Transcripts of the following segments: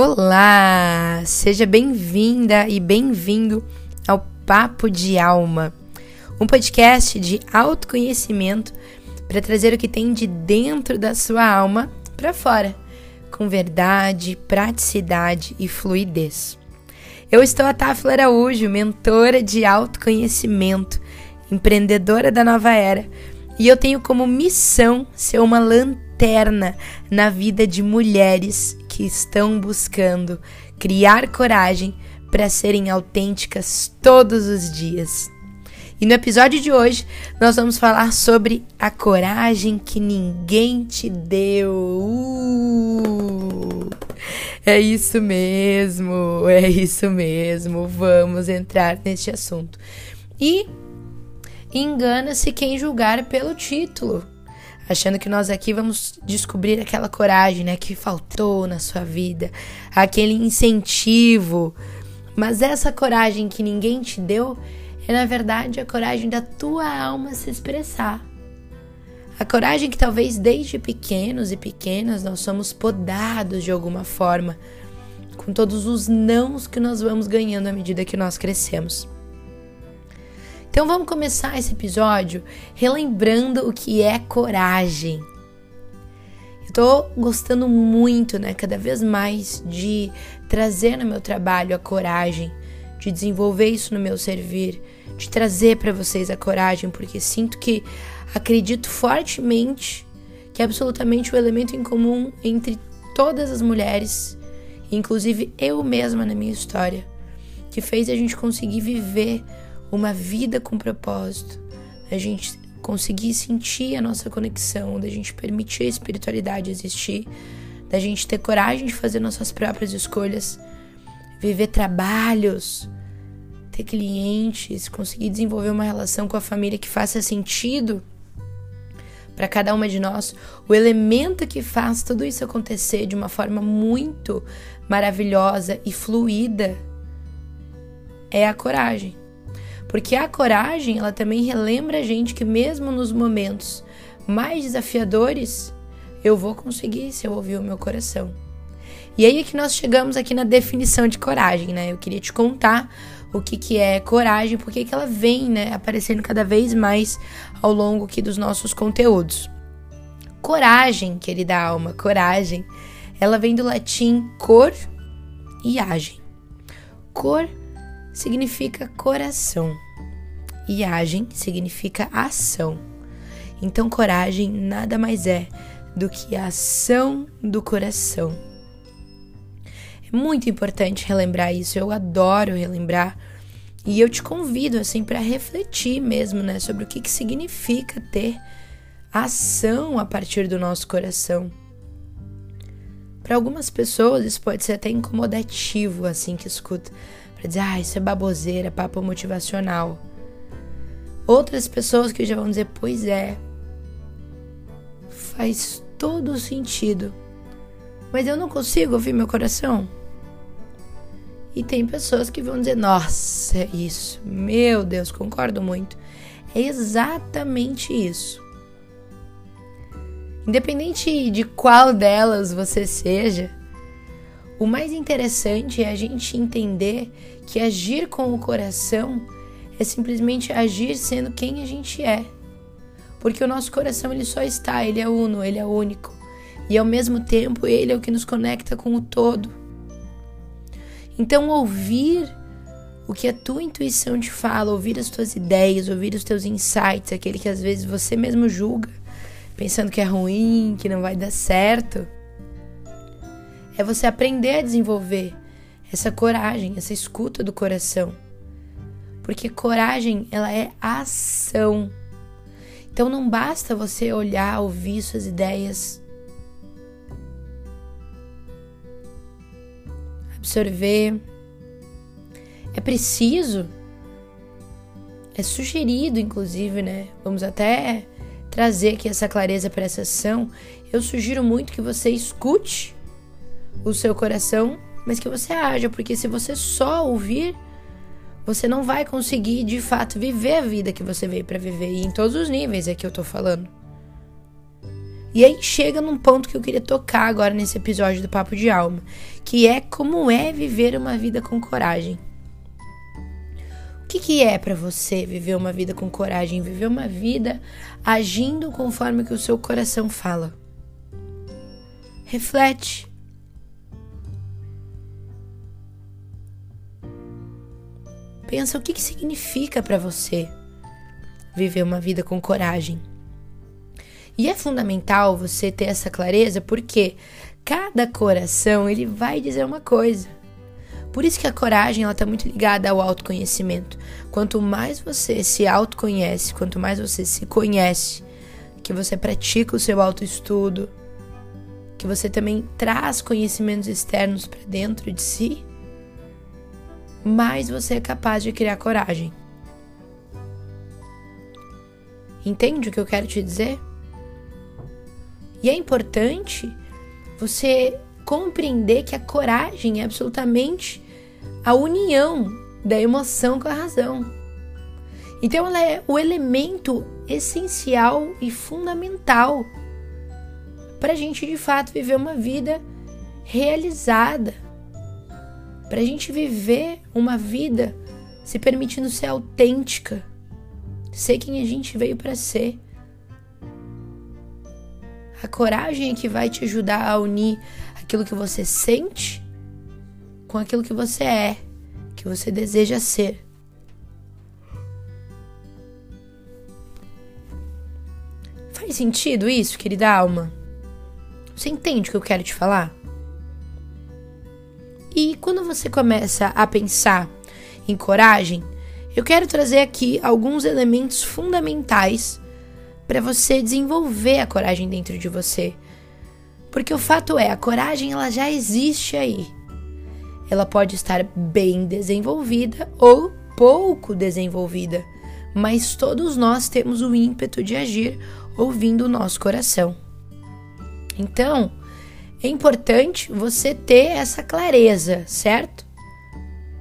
Olá! Seja bem-vinda e bem-vindo ao Papo de Alma, um podcast de autoconhecimento para trazer o que tem de dentro da sua alma para fora, com verdade, praticidade e fluidez. Eu estou a Tafla Araújo, mentora de autoconhecimento, empreendedora da nova era, e eu tenho como missão ser uma lanterna na vida de mulheres que estão buscando criar coragem para serem autênticas todos os dias. E no episódio de hoje nós vamos falar sobre a coragem que ninguém te deu. Uh! É isso mesmo, é isso mesmo. Vamos entrar neste assunto. E engana-se quem julgar pelo título achando que nós aqui vamos descobrir aquela coragem, né, que faltou na sua vida, aquele incentivo. Mas essa coragem que ninguém te deu é na verdade a coragem da tua alma se expressar. A coragem que talvez desde pequenos e pequenas nós somos podados de alguma forma, com todos os nãos que nós vamos ganhando à medida que nós crescemos. Então vamos começar esse episódio relembrando o que é coragem. Eu tô gostando muito, né, cada vez mais de trazer no meu trabalho a coragem, de desenvolver isso no meu servir, de trazer para vocês a coragem, porque sinto que acredito fortemente que é absolutamente o elemento em comum entre todas as mulheres, inclusive eu mesma na minha história, que fez a gente conseguir viver uma vida com propósito, a gente conseguir sentir a nossa conexão, da gente permitir a espiritualidade existir, da gente ter coragem de fazer nossas próprias escolhas, viver trabalhos, ter clientes, conseguir desenvolver uma relação com a família que faça sentido para cada uma de nós, o elemento que faz tudo isso acontecer de uma forma muito maravilhosa e fluida é a coragem. Porque a coragem, ela também relembra a gente que mesmo nos momentos mais desafiadores, eu vou conseguir se eu ouvir o meu coração. E aí é que nós chegamos aqui na definição de coragem, né? Eu queria te contar o que, que é coragem, porque que ela vem, né, aparecendo cada vez mais ao longo aqui dos nossos conteúdos. Coragem, querida alma, coragem, ela vem do latim cor e agem. Cor significa coração e agem significa ação. Então, coragem nada mais é do que a ação do coração. É muito importante relembrar isso, eu adoro relembrar. E eu te convido assim para refletir mesmo, né, sobre o que, que significa ter ação a partir do nosso coração. Para algumas pessoas isso pode ser até incomodativo assim que escuta para dizer, ah, isso é baboseira, papo motivacional. Outras pessoas que já vão dizer, pois é, faz todo sentido, mas eu não consigo ouvir meu coração. E tem pessoas que vão dizer, nossa, é isso, meu Deus, concordo muito. É exatamente isso. Independente de qual delas você seja, o mais interessante é a gente entender que agir com o coração é simplesmente agir sendo quem a gente é. Porque o nosso coração ele só está, ele é uno, ele é único. E ao mesmo tempo ele é o que nos conecta com o todo. Então ouvir o que a tua intuição te fala, ouvir as tuas ideias, ouvir os teus insights, aquele que às vezes você mesmo julga, pensando que é ruim, que não vai dar certo é você aprender a desenvolver essa coragem, essa escuta do coração. Porque coragem, ela é ação. Então não basta você olhar, ouvir suas ideias, absorver. É preciso, é sugerido, inclusive, né? Vamos até trazer aqui essa clareza para essa ação. Eu sugiro muito que você escute o seu coração, mas que você haja, porque se você só ouvir, você não vai conseguir de fato viver a vida que você veio para viver, e em todos os níveis é que eu tô falando. E aí chega num ponto que eu queria tocar agora nesse episódio do Papo de Alma, que é como é viver uma vida com coragem. O que, que é para você viver uma vida com coragem? Viver uma vida agindo conforme que o seu coração fala. Reflete. Pensa o que, que significa para você viver uma vida com coragem. E é fundamental você ter essa clareza porque cada coração ele vai dizer uma coisa. Por isso que a coragem ela está muito ligada ao autoconhecimento. Quanto mais você se autoconhece, quanto mais você se conhece, que você pratica o seu autoestudo, que você também traz conhecimentos externos para dentro de si, mais você é capaz de criar coragem. Entende o que eu quero te dizer? E é importante você compreender que a coragem é absolutamente a união da emoção com a razão. Então ela é o elemento essencial e fundamental para a gente de fato viver uma vida realizada, para a gente viver uma vida se permitindo ser autêntica, ser quem a gente veio para ser. A coragem é que vai te ajudar a unir aquilo que você sente com aquilo que você é, que você deseja ser. Faz sentido isso, querida alma? Você entende o que eu quero te falar? Quando você começa a pensar em coragem, eu quero trazer aqui alguns elementos fundamentais para você desenvolver a coragem dentro de você. Porque o fato é, a coragem ela já existe aí. Ela pode estar bem desenvolvida ou pouco desenvolvida, mas todos nós temos o ímpeto de agir ouvindo o nosso coração. Então, é importante você ter essa clareza, certo?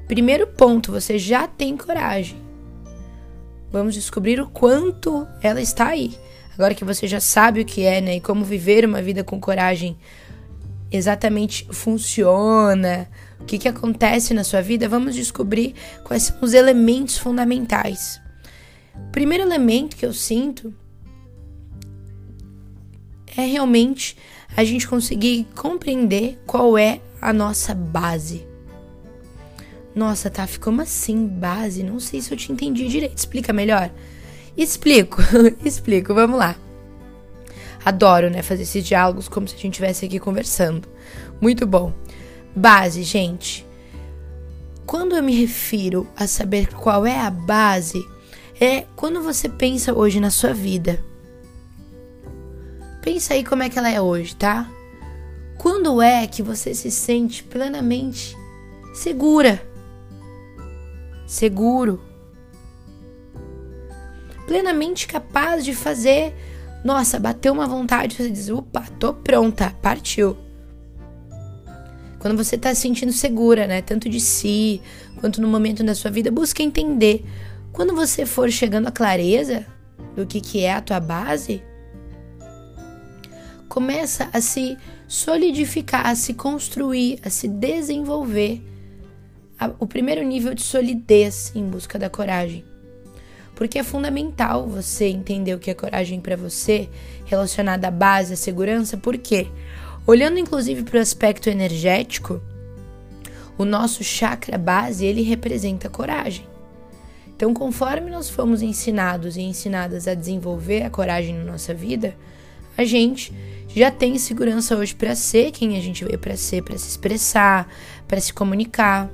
Primeiro ponto, você já tem coragem vamos descobrir o quanto ela está aí. Agora que você já sabe o que é, né, e como viver uma vida com coragem exatamente funciona, o que, que acontece na sua vida, vamos descobrir quais são os elementos fundamentais. O primeiro elemento que eu sinto é realmente a gente conseguir compreender qual é a nossa base. Nossa, tá, como assim base? Não sei se eu te entendi direito. Explica melhor. Explico, explico, vamos lá. Adoro, né, fazer esses diálogos como se a gente estivesse aqui conversando. Muito bom. Base, gente. Quando eu me refiro a saber qual é a base, é quando você pensa hoje na sua vida. Pensa aí como é que ela é hoje, tá? Quando é que você se sente plenamente segura? seguro, plenamente capaz de fazer. Nossa, bateu uma vontade, você diz: opa, tô pronta, partiu. Quando você tá se sentindo segura, né? Tanto de si quanto no momento da sua vida, busca entender. Quando você for chegando à clareza do que, que é a tua base, começa a se solidificar, a se construir, a se desenvolver o primeiro nível de solidez em busca da coragem. Porque é fundamental você entender o que é coragem para você, relacionada à base, à segurança, porque olhando inclusive para o aspecto energético, o nosso chakra base, ele representa coragem. Então, conforme nós fomos ensinados e ensinadas a desenvolver a coragem na nossa vida, a gente já tem segurança hoje para ser quem a gente veio para ser, para se expressar, para se comunicar.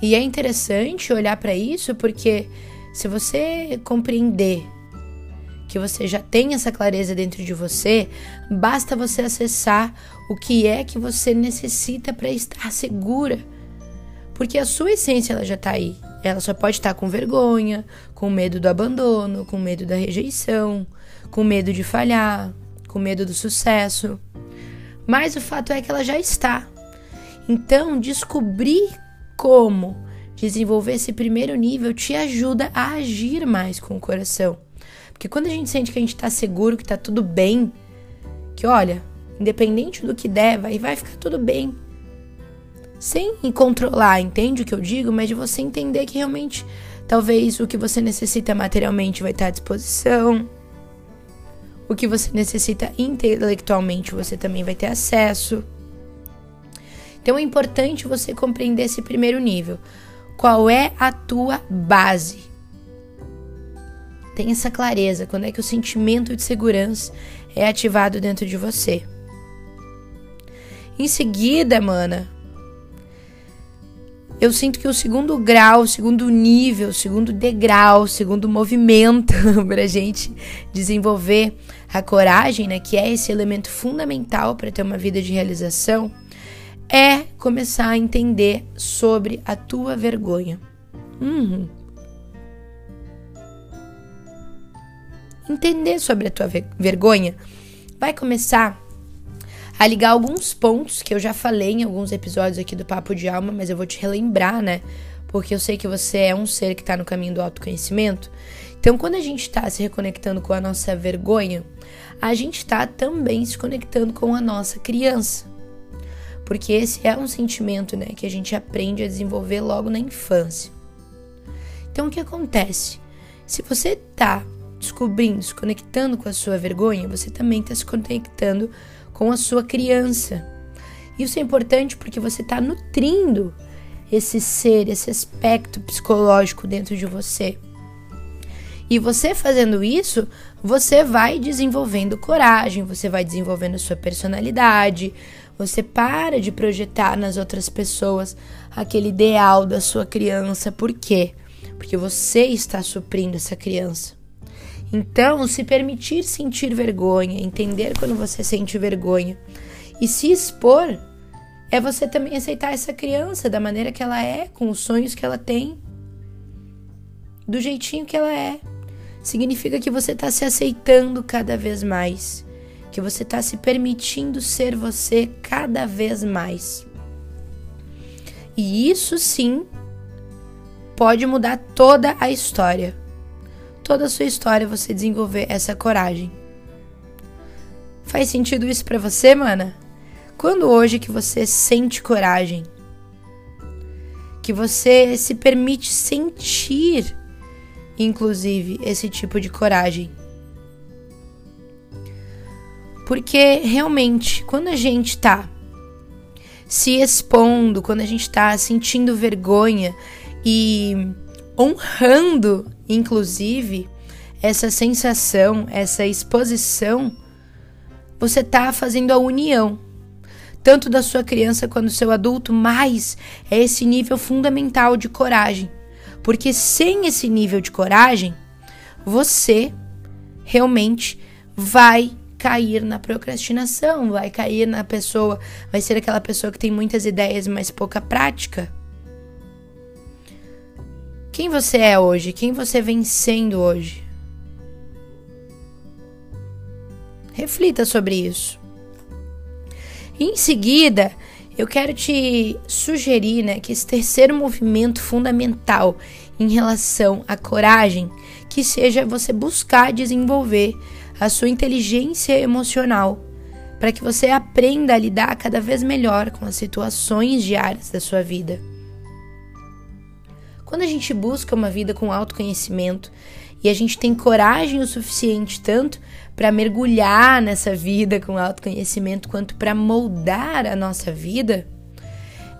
E é interessante olhar para isso porque se você compreender que você já tem essa clareza dentro de você, basta você acessar o que é que você necessita para estar segura. Porque a sua essência ela já está aí. Ela só pode estar com vergonha, com medo do abandono, com medo da rejeição, com medo de falhar, com medo do sucesso. Mas o fato é que ela já está. Então, descobrir como desenvolver esse primeiro nível te ajuda a agir mais com o coração. Porque quando a gente sente que a gente tá seguro, que tá tudo bem, que olha, independente do que der, vai, vai ficar tudo bem. Sem controlar, entende o que eu digo? Mas de você entender que realmente talvez o que você necessita materialmente vai estar à disposição. O que você necessita intelectualmente você também vai ter acesso. Então é importante você compreender esse primeiro nível. Qual é a tua base? Tenha essa clareza quando é que o sentimento de segurança é ativado dentro de você. Em seguida, mana, eu sinto que o segundo grau, o segundo nível, o segundo degrau, o segundo movimento para a gente desenvolver a coragem, né, que é esse elemento fundamental para ter uma vida de realização, é começar a entender sobre a tua vergonha. Uhum. Entender sobre a tua vergonha vai começar a ligar alguns pontos que eu já falei em alguns episódios aqui do Papo de Alma, mas eu vou te relembrar, né? Porque eu sei que você é um ser que está no caminho do autoconhecimento. Então, quando a gente está se reconectando com a nossa vergonha, a gente está também se conectando com a nossa criança. Porque esse é um sentimento né, que a gente aprende a desenvolver logo na infância. Então, o que acontece? Se você está descobrindo, se conectando com a sua vergonha, você também está se conectando com a sua criança. Isso é importante porque você está nutrindo esse ser, esse aspecto psicológico dentro de você. E você fazendo isso, você vai desenvolvendo coragem, você vai desenvolvendo sua personalidade, você para de projetar nas outras pessoas aquele ideal da sua criança. Por quê? Porque você está suprindo essa criança. Então, se permitir sentir vergonha, entender quando você sente vergonha e se expor, é você também aceitar essa criança da maneira que ela é, com os sonhos que ela tem, do jeitinho que ela é. Significa que você está se aceitando cada vez mais, que você está se permitindo ser você cada vez mais. E isso sim pode mudar toda a história toda a sua história você desenvolver essa coragem. Faz sentido isso para você, mana? Quando hoje que você sente coragem? Que você se permite sentir, inclusive, esse tipo de coragem? Porque realmente, quando a gente tá se expondo, quando a gente tá sentindo vergonha e honrando, inclusive, essa sensação, essa exposição, você está fazendo a união, tanto da sua criança quanto do seu adulto, mas é esse nível fundamental de coragem. Porque sem esse nível de coragem, você realmente vai cair na procrastinação, vai cair na pessoa, vai ser aquela pessoa que tem muitas ideias, mas pouca prática. Quem você é hoje? Quem você vem sendo hoje? Reflita sobre isso. em seguida, eu quero te sugerir né, que esse terceiro movimento fundamental em relação à coragem, que seja você buscar desenvolver a sua inteligência emocional, para que você aprenda a lidar cada vez melhor com as situações diárias da sua vida. Quando a gente busca uma vida com autoconhecimento e a gente tem coragem o suficiente tanto para mergulhar nessa vida com autoconhecimento quanto para moldar a nossa vida,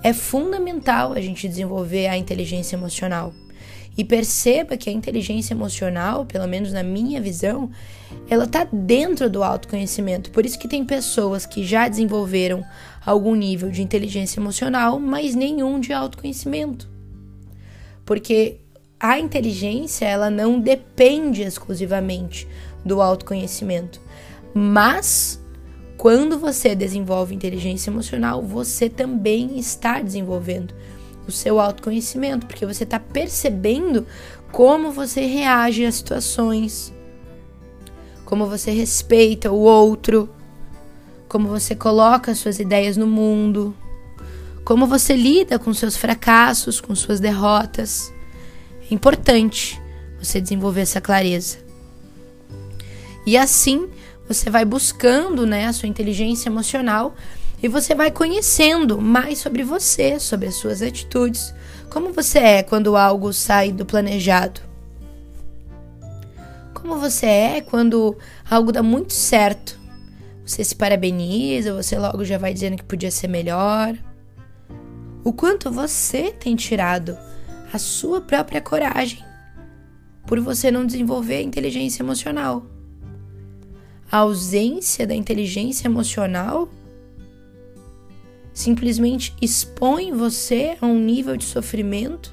é fundamental a gente desenvolver a inteligência emocional. E perceba que a inteligência emocional, pelo menos na minha visão, ela está dentro do autoconhecimento. Por isso que tem pessoas que já desenvolveram algum nível de inteligência emocional, mas nenhum de autoconhecimento porque a inteligência ela não depende exclusivamente do autoconhecimento, mas quando você desenvolve inteligência emocional, você também está desenvolvendo o seu autoconhecimento, porque você está percebendo como você reage às situações, como você respeita o outro, como você coloca suas ideias no mundo, como você lida com seus fracassos, com suas derrotas. É importante você desenvolver essa clareza. E assim você vai buscando né, a sua inteligência emocional e você vai conhecendo mais sobre você, sobre as suas atitudes. Como você é quando algo sai do planejado? Como você é quando algo dá muito certo? Você se parabeniza, você logo já vai dizendo que podia ser melhor. O quanto você tem tirado a sua própria coragem por você não desenvolver a inteligência emocional. A ausência da inteligência emocional simplesmente expõe você a um nível de sofrimento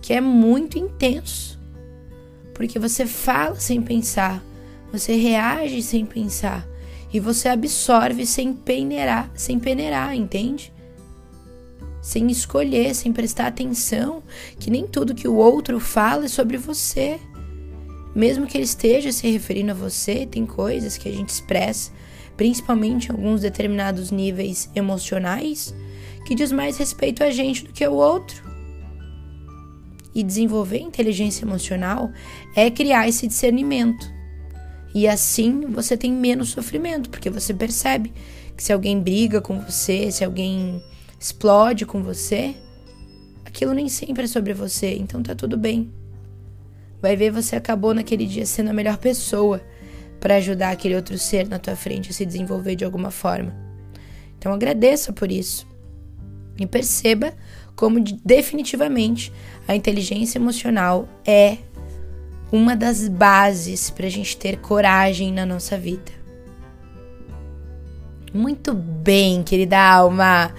que é muito intenso. Porque você fala sem pensar, você reage sem pensar e você absorve sem peneirar, sem peneirar, entende? Sem escolher, sem prestar atenção, que nem tudo que o outro fala é sobre você. Mesmo que ele esteja se referindo a você, tem coisas que a gente expressa principalmente em alguns determinados níveis emocionais, que diz mais respeito a gente do que ao outro. E desenvolver inteligência emocional é criar esse discernimento. E assim você tem menos sofrimento, porque você percebe que se alguém briga com você, se alguém explode com você, aquilo nem sempre é sobre você, então tá tudo bem. Vai ver, você acabou naquele dia sendo a melhor pessoa para ajudar aquele outro ser na tua frente a se desenvolver de alguma forma. Então agradeça por isso. E perceba como definitivamente a inteligência emocional é uma das bases para a gente ter coragem na nossa vida. Muito bem, querida alma.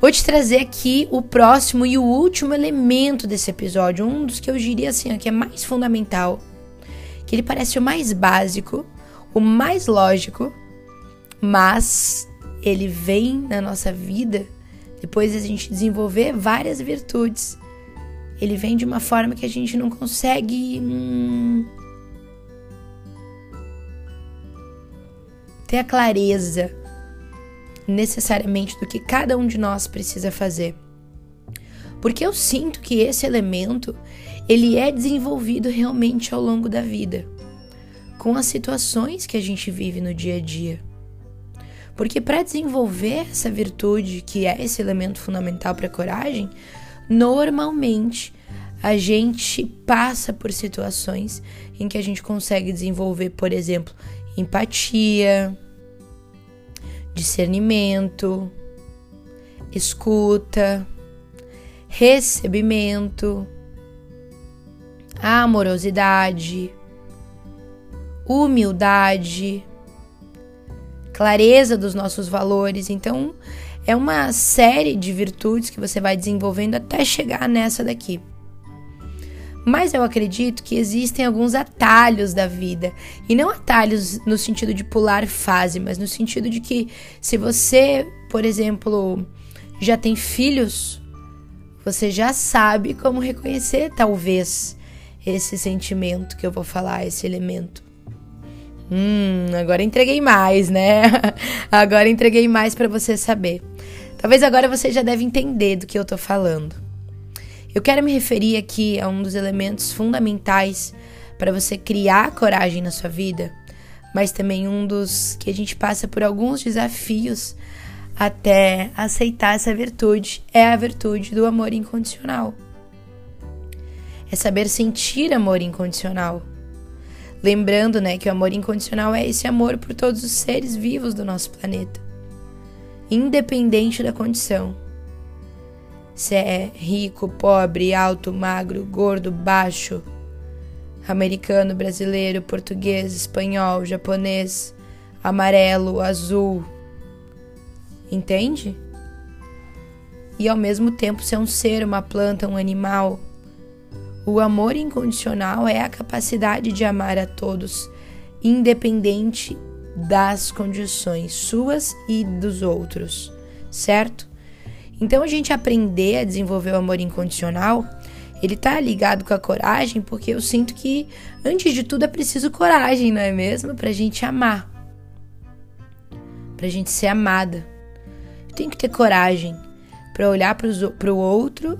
Vou te trazer aqui o próximo e o último elemento desse episódio, um dos que eu diria assim, que é mais fundamental que ele parece o mais básico, o mais lógico, mas ele vem na nossa vida depois de a gente desenvolver várias virtudes. Ele vem de uma forma que a gente não consegue hum, ter a clareza necessariamente do que cada um de nós precisa fazer. Porque eu sinto que esse elemento ele é desenvolvido realmente ao longo da vida, com as situações que a gente vive no dia a dia. Porque para desenvolver essa virtude, que é esse elemento fundamental para a coragem, normalmente a gente passa por situações em que a gente consegue desenvolver, por exemplo, empatia, discernimento, escuta, recebimento amorosidade, humildade, clareza dos nossos valores. Então, é uma série de virtudes que você vai desenvolvendo até chegar nessa daqui. Mas eu acredito que existem alguns atalhos da vida. E não atalhos no sentido de pular fase, mas no sentido de que se você, por exemplo, já tem filhos, você já sabe como reconhecer, talvez, esse sentimento que eu vou falar, esse elemento. Hum, agora entreguei mais, né? agora entreguei mais para você saber. Talvez agora você já deve entender do que eu tô falando. Eu quero me referir aqui a um dos elementos fundamentais para você criar coragem na sua vida, mas também um dos que a gente passa por alguns desafios até aceitar essa virtude, é a virtude do amor incondicional é saber sentir amor incondicional. Lembrando, né, que o amor incondicional é esse amor por todos os seres vivos do nosso planeta, independente da condição. Se é rico, pobre, alto, magro, gordo, baixo, americano, brasileiro, português, espanhol, japonês, amarelo, azul. Entende? E ao mesmo tempo ser um ser, uma planta, um animal o amor incondicional é a capacidade de amar a todos, independente das condições suas e dos outros, certo? Então a gente aprender a desenvolver o amor incondicional, ele tá ligado com a coragem, porque eu sinto que antes de tudo é preciso coragem, não é mesmo? Pra gente amar. Pra gente ser amada. Tem que ter coragem para olhar para o outro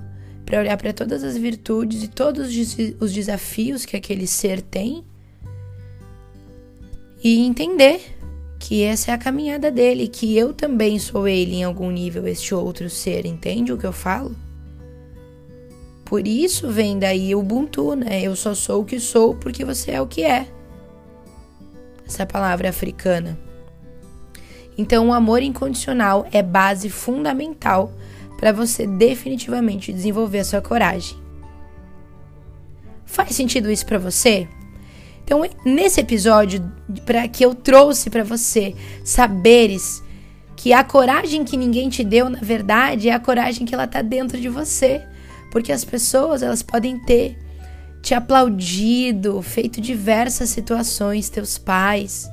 para olhar para todas as virtudes e todos os desafios que aquele ser tem, e entender que essa é a caminhada dele, que eu também sou ele em algum nível, este outro ser, entende o que eu falo? Por isso vem daí o Ubuntu, né? Eu só sou o que sou porque você é o que é. Essa palavra africana. Então, o amor incondicional é base fundamental para você definitivamente desenvolver a sua coragem. Faz sentido isso para você? Então, nesse episódio, para que eu trouxe para você saberes que a coragem que ninguém te deu, na verdade, é a coragem que ela tá dentro de você, porque as pessoas elas podem ter te aplaudido, feito diversas situações, teus pais,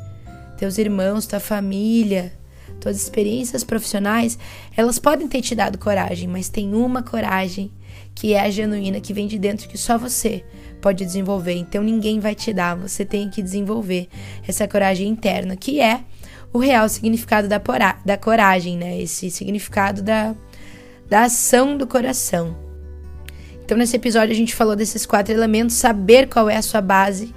teus irmãos, tua família, tuas experiências profissionais, elas podem ter te dado coragem, mas tem uma coragem que é a genuína, que vem de dentro, que só você pode desenvolver. Então ninguém vai te dar, você tem que desenvolver essa coragem interna, que é o real significado da, da coragem, né? Esse significado da, da ação do coração. Então, nesse episódio, a gente falou desses quatro elementos: saber qual é a sua base,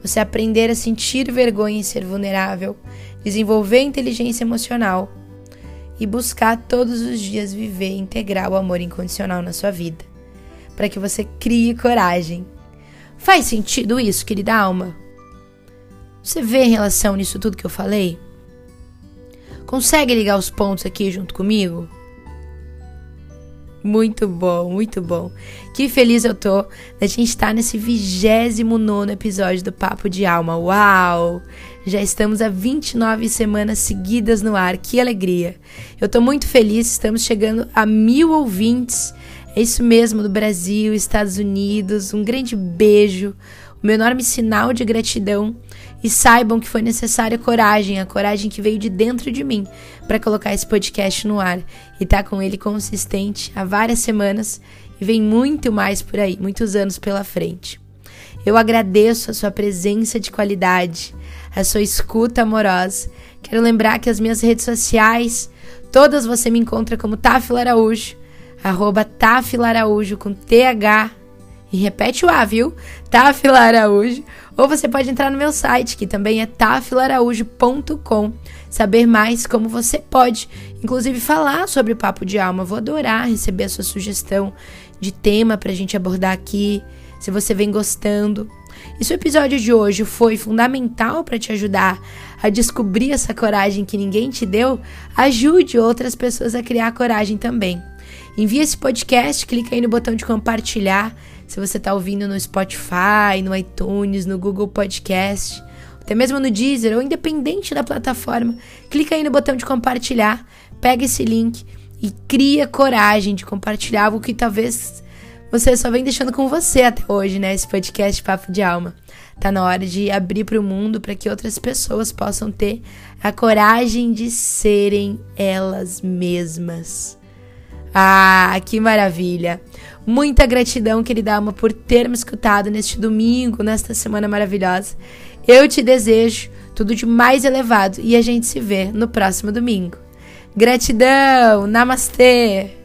você aprender a sentir vergonha e ser vulnerável, desenvolver inteligência emocional e buscar todos os dias viver e integrar o amor incondicional na sua vida, para que você crie coragem Faz sentido isso, querida alma? Você vê em relação nisso tudo que eu falei? Consegue ligar os pontos aqui junto comigo? Muito bom, muito bom. Que feliz eu tô da gente estar tá nesse 29 episódio do Papo de Alma. Uau! Já estamos há 29 semanas seguidas no ar. Que alegria! Eu tô muito feliz, estamos chegando a mil ouvintes é isso mesmo, do Brasil, Estados Unidos. Um grande beijo, meu enorme sinal de gratidão. E saibam que foi necessária coragem, a coragem que veio de dentro de mim para colocar esse podcast no ar e tá com ele consistente há várias semanas e vem muito mais por aí, muitos anos pela frente. Eu agradeço a sua presença de qualidade, a sua escuta amorosa. Quero lembrar que as minhas redes sociais, todas você me encontra como Tafila Araújo arroba Tafilaraújo com TH. E repete o A, viu? Tafilaraújo. Ou você pode entrar no meu site, que também é tafilaraújo.com. Saber mais como você pode, inclusive, falar sobre o Papo de Alma. Vou adorar receber a sua sugestão de tema para a gente abordar aqui, se você vem gostando. E se o episódio de hoje foi fundamental para te ajudar a descobrir essa coragem que ninguém te deu, ajude outras pessoas a criar coragem também. Envia esse podcast, clica aí no botão de compartilhar. Se você está ouvindo no Spotify, no iTunes, no Google Podcast, até mesmo no Deezer ou independente da plataforma, clica aí no botão de compartilhar, pega esse link e cria coragem de compartilhar algo que talvez você só vem deixando com você até hoje, né? Esse podcast Papo de Alma. Tá na hora de abrir para o mundo para que outras pessoas possam ter a coragem de serem elas mesmas. Ah, que maravilha! Muita gratidão, querida alma, por ter me escutado neste domingo, nesta semana maravilhosa. Eu te desejo tudo de mais elevado e a gente se vê no próximo domingo. Gratidão! Namastê!